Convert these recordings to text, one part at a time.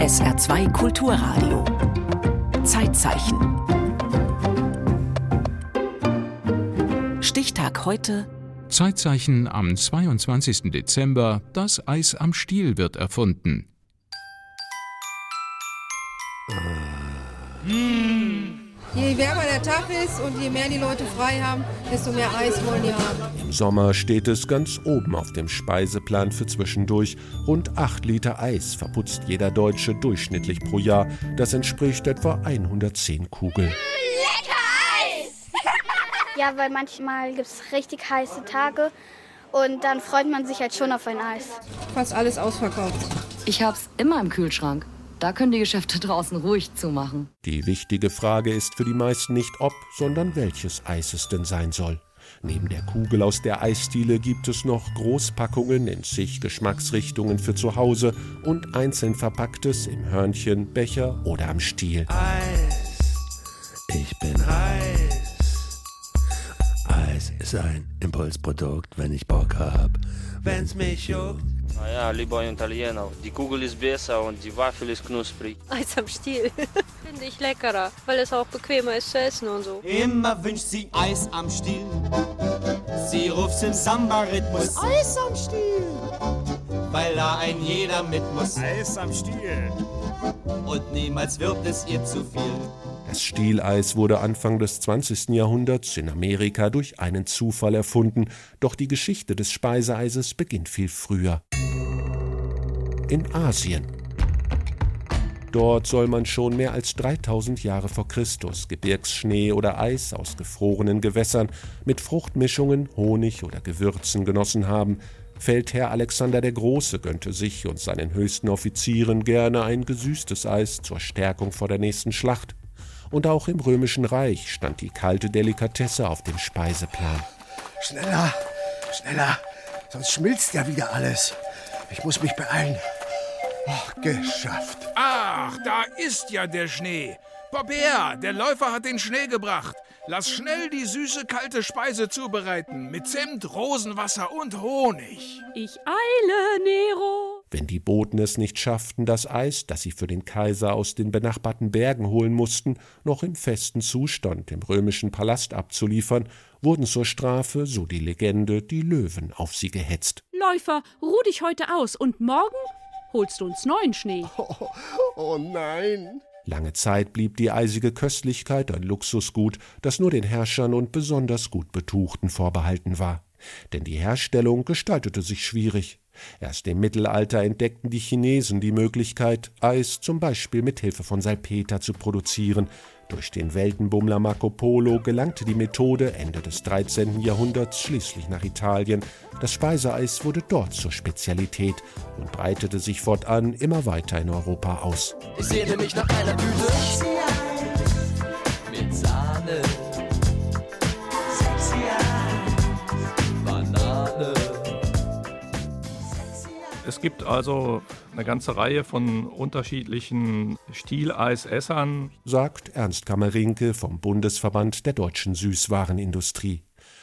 SR2 Kulturradio. Zeitzeichen. Stichtag heute. Zeitzeichen am 22. Dezember. Das Eis am Stiel wird erfunden. Je wärmer der Tag ist und je mehr die Leute frei haben, desto mehr Eis wollen die haben. Im Sommer steht es ganz oben auf dem Speiseplan für zwischendurch. Rund 8 Liter Eis verputzt jeder Deutsche durchschnittlich pro Jahr. Das entspricht etwa 110 Kugeln. Ja, weil manchmal gibt es richtig heiße Tage und dann freut man sich halt schon auf ein Eis. Fast alles ausverkauft. Ich hab's immer im Kühlschrank. Da können die Geschäfte draußen ruhig zumachen. Die wichtige Frage ist für die meisten nicht ob, sondern welches Eis es denn sein soll. Neben der Kugel aus der Eisdiele gibt es noch Großpackungen in zig Geschmacksrichtungen für zu Hause und einzeln verpacktes im Hörnchen, Becher oder am Stiel. Eis, ich bin heiß. Eis ist ein Impulsprodukt, wenn ich Bock hab, wenn's mich juckt. Ja, lieber Italiener. Die Kugel ist besser und die Waffel ist knusprig. Eis am Stiel. Finde ich leckerer, weil es auch bequemer ist zu essen und so. Immer wünscht sie Eis am Stiel. Sie ruft's im Samba-Rhythmus. Eis am Stiel. Weil da ein jeder mit muss. Eis am Stiel. Und niemals wird es ihr zu viel. Das Stieleis wurde Anfang des 20. Jahrhunderts in Amerika durch einen Zufall erfunden, doch die Geschichte des Speiseeises beginnt viel früher. In Asien. Dort soll man schon mehr als 3000 Jahre vor Christus Gebirgsschnee oder Eis aus gefrorenen Gewässern mit Fruchtmischungen, Honig oder Gewürzen genossen haben. Feldherr Alexander der Große gönnte sich und seinen höchsten Offizieren gerne ein gesüßtes Eis zur Stärkung vor der nächsten Schlacht. Und auch im Römischen Reich stand die kalte Delikatesse auf dem Speiseplan. Schneller, schneller, sonst schmilzt ja wieder alles. Ich muss mich beeilen. Oh, geschafft. Ach, da ist ja der Schnee. Popper, der Läufer hat den Schnee gebracht. Lass schnell die süße kalte Speise zubereiten mit Zimt, Rosenwasser und Honig. Ich eile, Nero. Wenn die Boten es nicht schafften, das Eis, das sie für den Kaiser aus den benachbarten Bergen holen mussten, noch im festen Zustand im römischen Palast abzuliefern, wurden zur Strafe, so die Legende, die Löwen auf sie gehetzt. Läufer, ruh dich heute aus und morgen holst du uns neuen Schnee. Oh, oh nein. Lange Zeit blieb die eisige Köstlichkeit ein Luxusgut, das nur den Herrschern und besonders gut Betuchten vorbehalten war. Denn die Herstellung gestaltete sich schwierig. Erst im Mittelalter entdeckten die Chinesen die Möglichkeit, Eis zum Beispiel mit Hilfe von Salpeter zu produzieren. Durch den Weltenbummler Marco Polo gelangte die Methode Ende des 13. Jahrhunderts schließlich nach Italien. Das Speiseeis wurde dort zur Spezialität und breitete sich fortan immer weiter in Europa aus. Ich sehne mich nach einer Tüte mit Sahne. Es gibt also eine ganze Reihe von unterschiedlichen Stieleisessern, sagt Ernst Kammerinke vom Bundesverband der deutschen Süßwarenindustrie.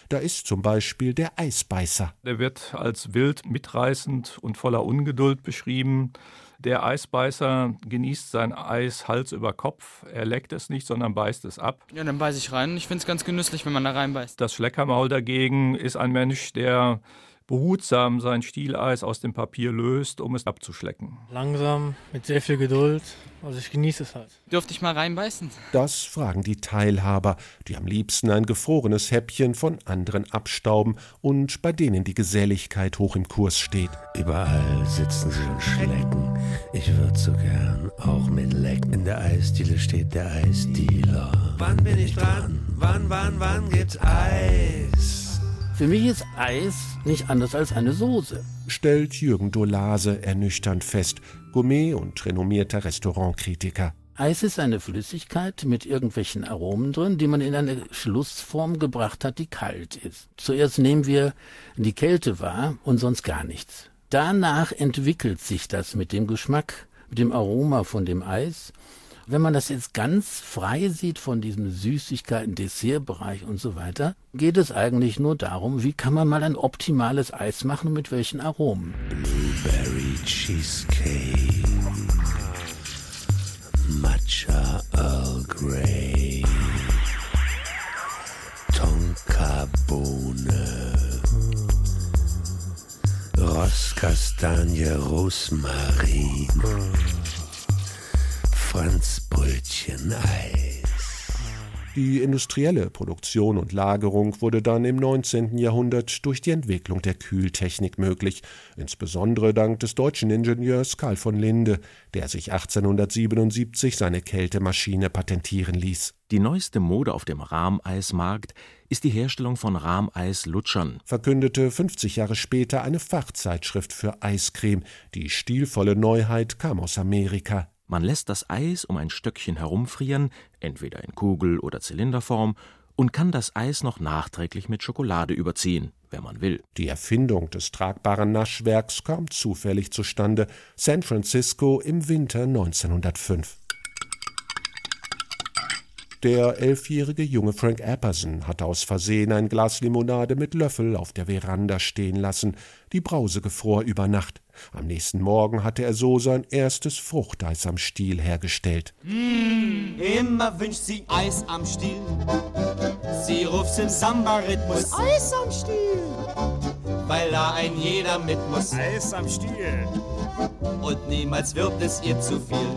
Da ist zum Beispiel der Eisbeißer. Der wird als wild, mitreißend und voller Ungeduld beschrieben. Der Eisbeißer genießt sein Eis Hals über Kopf. Er leckt es nicht, sondern beißt es ab. Ja, dann beiße ich rein. Ich finde es ganz genüsslich, wenn man da reinbeißt. Das Schleckermaul dagegen ist ein Mensch, der behutsam sein Stieleis aus dem Papier löst, um es abzuschlecken. Langsam, mit sehr viel Geduld. Also ich genieße es halt. Dürfte ich mal reinbeißen? Das fragen die Teilhaber, die am liebsten ein gefrorenes Häppchen von anderen abstauben und bei denen die Geselligkeit hoch im Kurs steht. Überall sitzen sie und schlecken. Ich würd so gern auch mit Leck. In der Eisdiele steht der Eisdealer. Wann bin ich dran? Wann, wann, wann gibt's Eis? Für mich ist Eis nicht anders als eine Soße. Stellt Jürgen Dolase ernüchternd fest, Gourmet und renommierter Restaurantkritiker. Eis ist eine Flüssigkeit mit irgendwelchen Aromen drin, die man in eine Schlussform gebracht hat, die kalt ist. Zuerst nehmen wir die Kälte wahr und sonst gar nichts. Danach entwickelt sich das mit dem Geschmack, mit dem Aroma von dem Eis wenn man das jetzt ganz frei sieht von diesem Süßigkeiten, Dessertbereich und so weiter, geht es eigentlich nur darum, wie kann man mal ein optimales Eis machen und mit welchen Aromen. Blueberry Cheesecake. Matcha Earl Grey. Tonka Bohne. Rosskastanie Rosmarin. Franzbrötchen Eis. Die industrielle Produktion und Lagerung wurde dann im 19. Jahrhundert durch die Entwicklung der Kühltechnik möglich, insbesondere dank des deutschen Ingenieurs Karl von Linde, der sich 1877 seine Kältemaschine patentieren ließ. Die neueste Mode auf dem Rahmeismarkt ist die Herstellung von Rahmeislutschern, verkündete 50 Jahre später eine Fachzeitschrift für Eiscreme. Die stilvolle Neuheit kam aus Amerika. Man lässt das Eis um ein Stöckchen herumfrieren, entweder in Kugel- oder Zylinderform, und kann das Eis noch nachträglich mit Schokolade überziehen, wenn man will. Die Erfindung des tragbaren Naschwerks kam zufällig zustande, San Francisco im Winter 1905. Der elfjährige junge Frank Apperson hatte aus Versehen ein Glas Limonade mit Löffel auf der Veranda stehen lassen. Die Brause gefror über Nacht. Am nächsten Morgen hatte er so sein erstes Fruchteis am Stiel hergestellt. Mm, immer wünscht sie Eis am Stiel. Sie ruft's im Samba-Rhythmus Eis am Stiel. Weil da ein jeder mit muss. Eis am Stiel. Und niemals wird es ihr zu viel.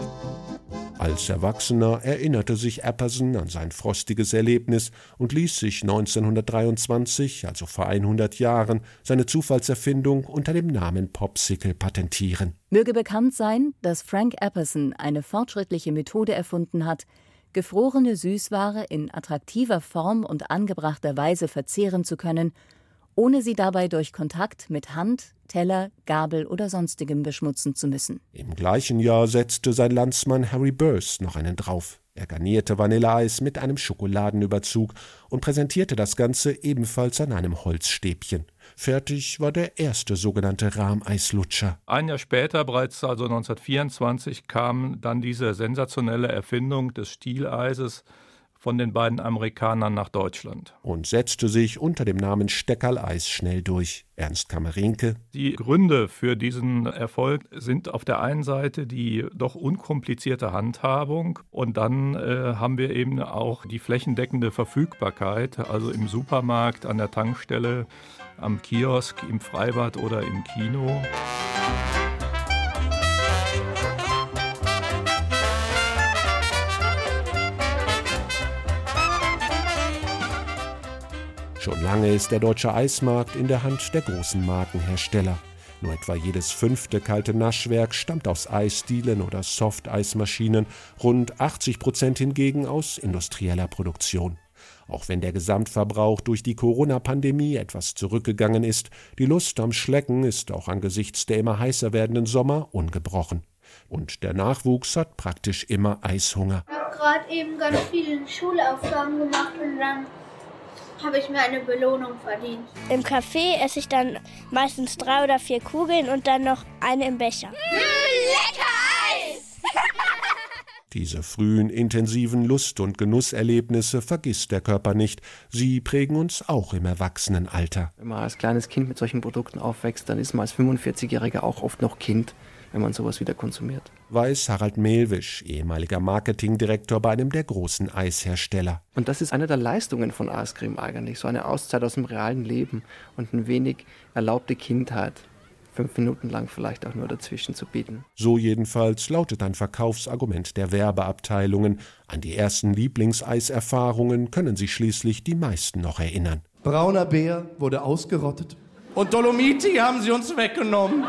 Als Erwachsener erinnerte sich Apperson an sein frostiges Erlebnis und ließ sich 1923, also vor 100 Jahren, seine Zufallserfindung unter dem Namen Popsicle patentieren. Möge bekannt sein, dass Frank Apperson eine fortschrittliche Methode erfunden hat, gefrorene Süßware in attraktiver Form und angebrachter Weise verzehren zu können ohne sie dabei durch Kontakt mit Hand, Teller, Gabel oder sonstigem beschmutzen zu müssen. Im gleichen Jahr setzte sein Landsmann Harry Burst noch einen drauf. Er garnierte Vanilleeis mit einem Schokoladenüberzug und präsentierte das Ganze ebenfalls an einem Holzstäbchen. Fertig war der erste sogenannte Rahmeislutscher. Ein Jahr später, bereits also 1924, kam dann diese sensationelle Erfindung des Stieleises von den beiden Amerikanern nach Deutschland. Und setzte sich unter dem Namen Steckerl-Eis schnell durch. Ernst Kammerinke. Die Gründe für diesen Erfolg sind auf der einen Seite die doch unkomplizierte Handhabung und dann äh, haben wir eben auch die flächendeckende Verfügbarkeit, also im Supermarkt, an der Tankstelle, am Kiosk, im Freibad oder im Kino. Schon lange ist der deutsche Eismarkt in der Hand der großen Markenhersteller. Nur etwa jedes fünfte kalte Naschwerk stammt aus Eisdielen oder Softeismaschinen, rund 80 Prozent hingegen aus industrieller Produktion. Auch wenn der Gesamtverbrauch durch die Corona-Pandemie etwas zurückgegangen ist, die Lust am Schlecken ist auch angesichts der immer heißer werdenden Sommer ungebrochen. Und der Nachwuchs hat praktisch immer Eishunger. Ich habe gerade eben ganz viele Schulaufgaben gemacht und dann habe ich mir eine Belohnung verdient. Im Café esse ich dann meistens drei oder vier Kugeln und dann noch eine im Becher. Mmh, lecker Eis! Diese frühen, intensiven Lust- und Genusserlebnisse vergisst der Körper nicht. Sie prägen uns auch im Erwachsenenalter. Wenn man als kleines Kind mit solchen Produkten aufwächst, dann ist man als 45-Jähriger auch oft noch Kind wenn man sowas wieder konsumiert. Weiß Harald Mehlwisch, ehemaliger Marketingdirektor bei einem der großen Eishersteller. Und das ist eine der Leistungen von Eiscreme eigentlich, so eine Auszeit aus dem realen Leben und ein wenig erlaubte Kindheit fünf Minuten lang vielleicht auch nur dazwischen zu bieten. So jedenfalls lautet ein Verkaufsargument der Werbeabteilungen. An die ersten Lieblingseiserfahrungen können sich schließlich die meisten noch erinnern. Brauner Bär wurde ausgerottet und Dolomiti haben sie uns weggenommen.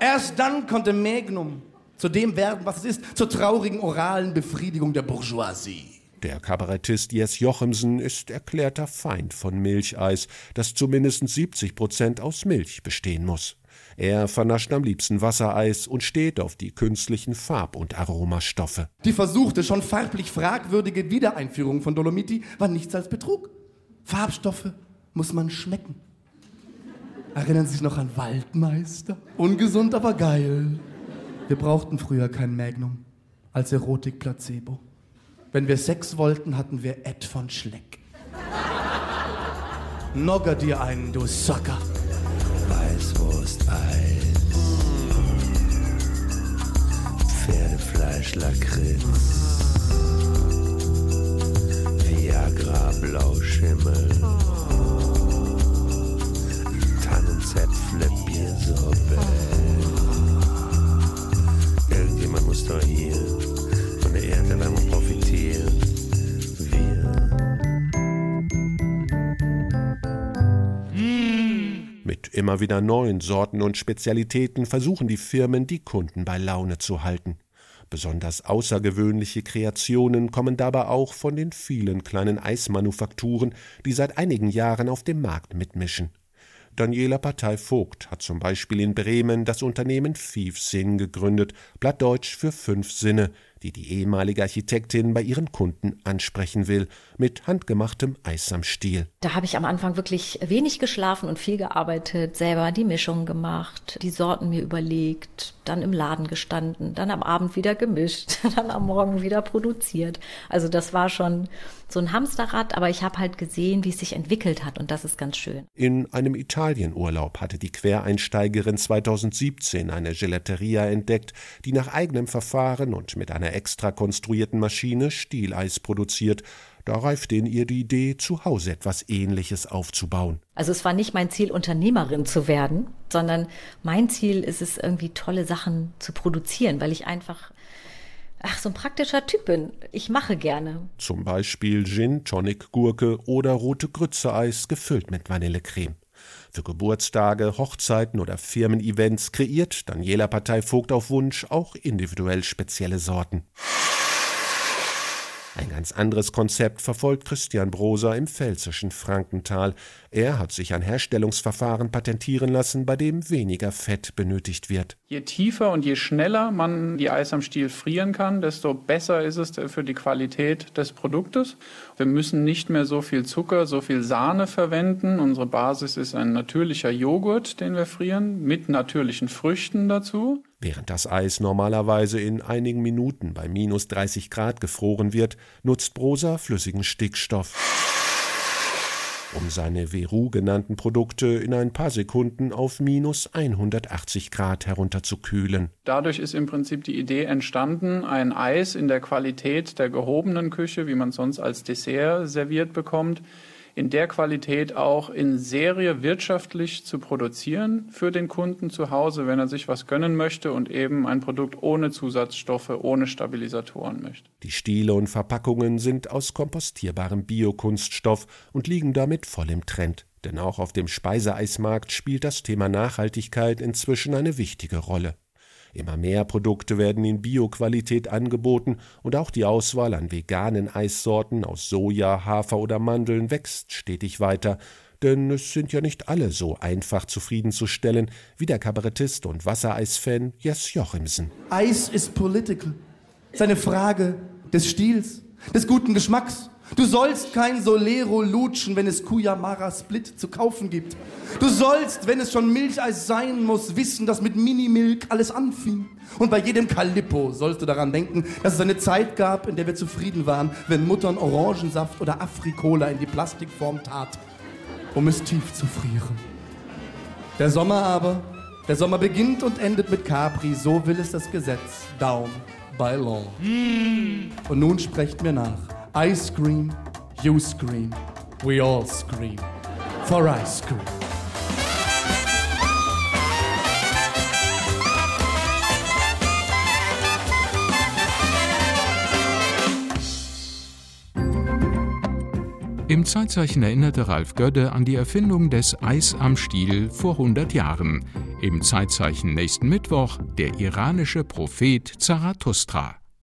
Erst dann konnte Magnum zu dem werden, was es ist, zur traurigen oralen Befriedigung der Bourgeoisie. Der Kabarettist Jess Jochemsen ist erklärter Feind von Milcheis, das zumindest 70 Prozent aus Milch bestehen muss. Er vernascht am liebsten Wassereis und steht auf die künstlichen Farb- und Aromastoffe. Die versuchte, schon farblich fragwürdige Wiedereinführung von Dolomiti war nichts als Betrug. Farbstoffe muss man schmecken. Erinnern Sie sich noch an Waldmeister? Ungesund, aber geil. Wir brauchten früher kein Magnum als Erotik-Placebo. Wenn wir Sex wollten, hatten wir Ed von Schleck. Nogger dir einen, du Sucker. Weißwurst, Eis. Pferdefleisch, Lakritz. Viagra, Blauschimmel. Zäpfle-Biersuppe. Irgendjemand muss doch hier von der Erderwärmung profitieren. Mit immer wieder neuen Sorten und Spezialitäten versuchen die Firmen, die Kunden bei Laune zu halten. Besonders außergewöhnliche Kreationen kommen dabei auch von den vielen kleinen Eismanufakturen, die seit einigen Jahren auf dem Markt mitmischen. Daniela Partei Vogt hat zum Beispiel in Bremen das Unternehmen Fiefsinn gegründet, plattdeutsch für fünf Sinne, die die ehemalige Architektin bei ihren Kunden ansprechen will, mit handgemachtem Eis am Stiel. Da habe ich am Anfang wirklich wenig geschlafen und viel gearbeitet, selber die Mischung gemacht, die Sorten mir überlegt, dann im Laden gestanden, dann am Abend wieder gemischt, dann am Morgen wieder produziert. Also das war schon so ein Hamsterrad, aber ich habe halt gesehen, wie es sich entwickelt hat und das ist ganz schön. In einem Italienurlaub hatte die Quereinsteigerin 2017 eine Gelateria entdeckt, die nach eigenem Verfahren und mit einer extra konstruierten Maschine Stieleis produziert. Da reifte in ihr die Idee, zu Hause etwas Ähnliches aufzubauen. Also es war nicht mein Ziel, Unternehmerin zu werden, sondern mein Ziel ist es, irgendwie tolle Sachen zu produzieren, weil ich einfach ach, so ein praktischer Typ bin. Ich mache gerne. Zum Beispiel Gin, Tonic, Gurke oder rote Grütze-Eis gefüllt mit Vanillecreme. Für Geburtstage, Hochzeiten oder Firmen-Events kreiert Daniela Partei Vogt auf Wunsch auch individuell spezielle Sorten. Ein ganz anderes Konzept verfolgt Christian Broser im pfälzischen Frankenthal. Er hat sich ein Herstellungsverfahren patentieren lassen, bei dem weniger Fett benötigt wird. Je tiefer und je schneller man die Eis am Stiel frieren kann, desto besser ist es für die Qualität des Produktes. Wir müssen nicht mehr so viel Zucker, so viel Sahne verwenden. Unsere Basis ist ein natürlicher Joghurt, den wir frieren, mit natürlichen Früchten dazu. Während das Eis normalerweise in einigen Minuten bei minus 30 Grad gefroren wird, nutzt Brosa flüssigen Stickstoff, um seine Veru genannten Produkte in ein paar Sekunden auf minus 180 Grad herunterzukühlen. Dadurch ist im Prinzip die Idee entstanden, ein Eis in der Qualität der gehobenen Küche, wie man sonst als Dessert serviert bekommt, in der Qualität auch in Serie wirtschaftlich zu produzieren für den Kunden zu Hause, wenn er sich was gönnen möchte und eben ein Produkt ohne Zusatzstoffe, ohne Stabilisatoren möchte. Die Stiele und Verpackungen sind aus kompostierbarem Biokunststoff und liegen damit voll im Trend. Denn auch auf dem Speiseeismarkt spielt das Thema Nachhaltigkeit inzwischen eine wichtige Rolle. Immer mehr Produkte werden in Bioqualität angeboten und auch die Auswahl an veganen Eissorten aus Soja, Hafer oder Mandeln wächst stetig weiter, denn es sind ja nicht alle so einfach zufriedenzustellen wie der Kabarettist und Wassereisfan Jes Jochimsen. Eis ist political. Es ist eine Frage des Stils, des guten Geschmacks. Du sollst kein Solero lutschen, wenn es Kuyamara Split zu kaufen gibt. Du sollst, wenn es schon Milcheis sein muss, wissen, dass mit Minimilk alles anfing. Und bei jedem Calippo sollst du daran denken, dass es eine Zeit gab, in der wir zufrieden waren, wenn Muttern Orangensaft oder Afrikola in die Plastikform tat, um es tief zu frieren. Der Sommer aber, der Sommer beginnt und endet mit Capri, so will es das Gesetz. Down by law. Und nun sprecht mir nach. I scream, you scream, we all scream for ice cream. Im Zeitzeichen erinnerte Ralf Gödde an die Erfindung des Eis am Stiel vor 100 Jahren. Im Zeitzeichen nächsten Mittwoch der iranische Prophet Zarathustra.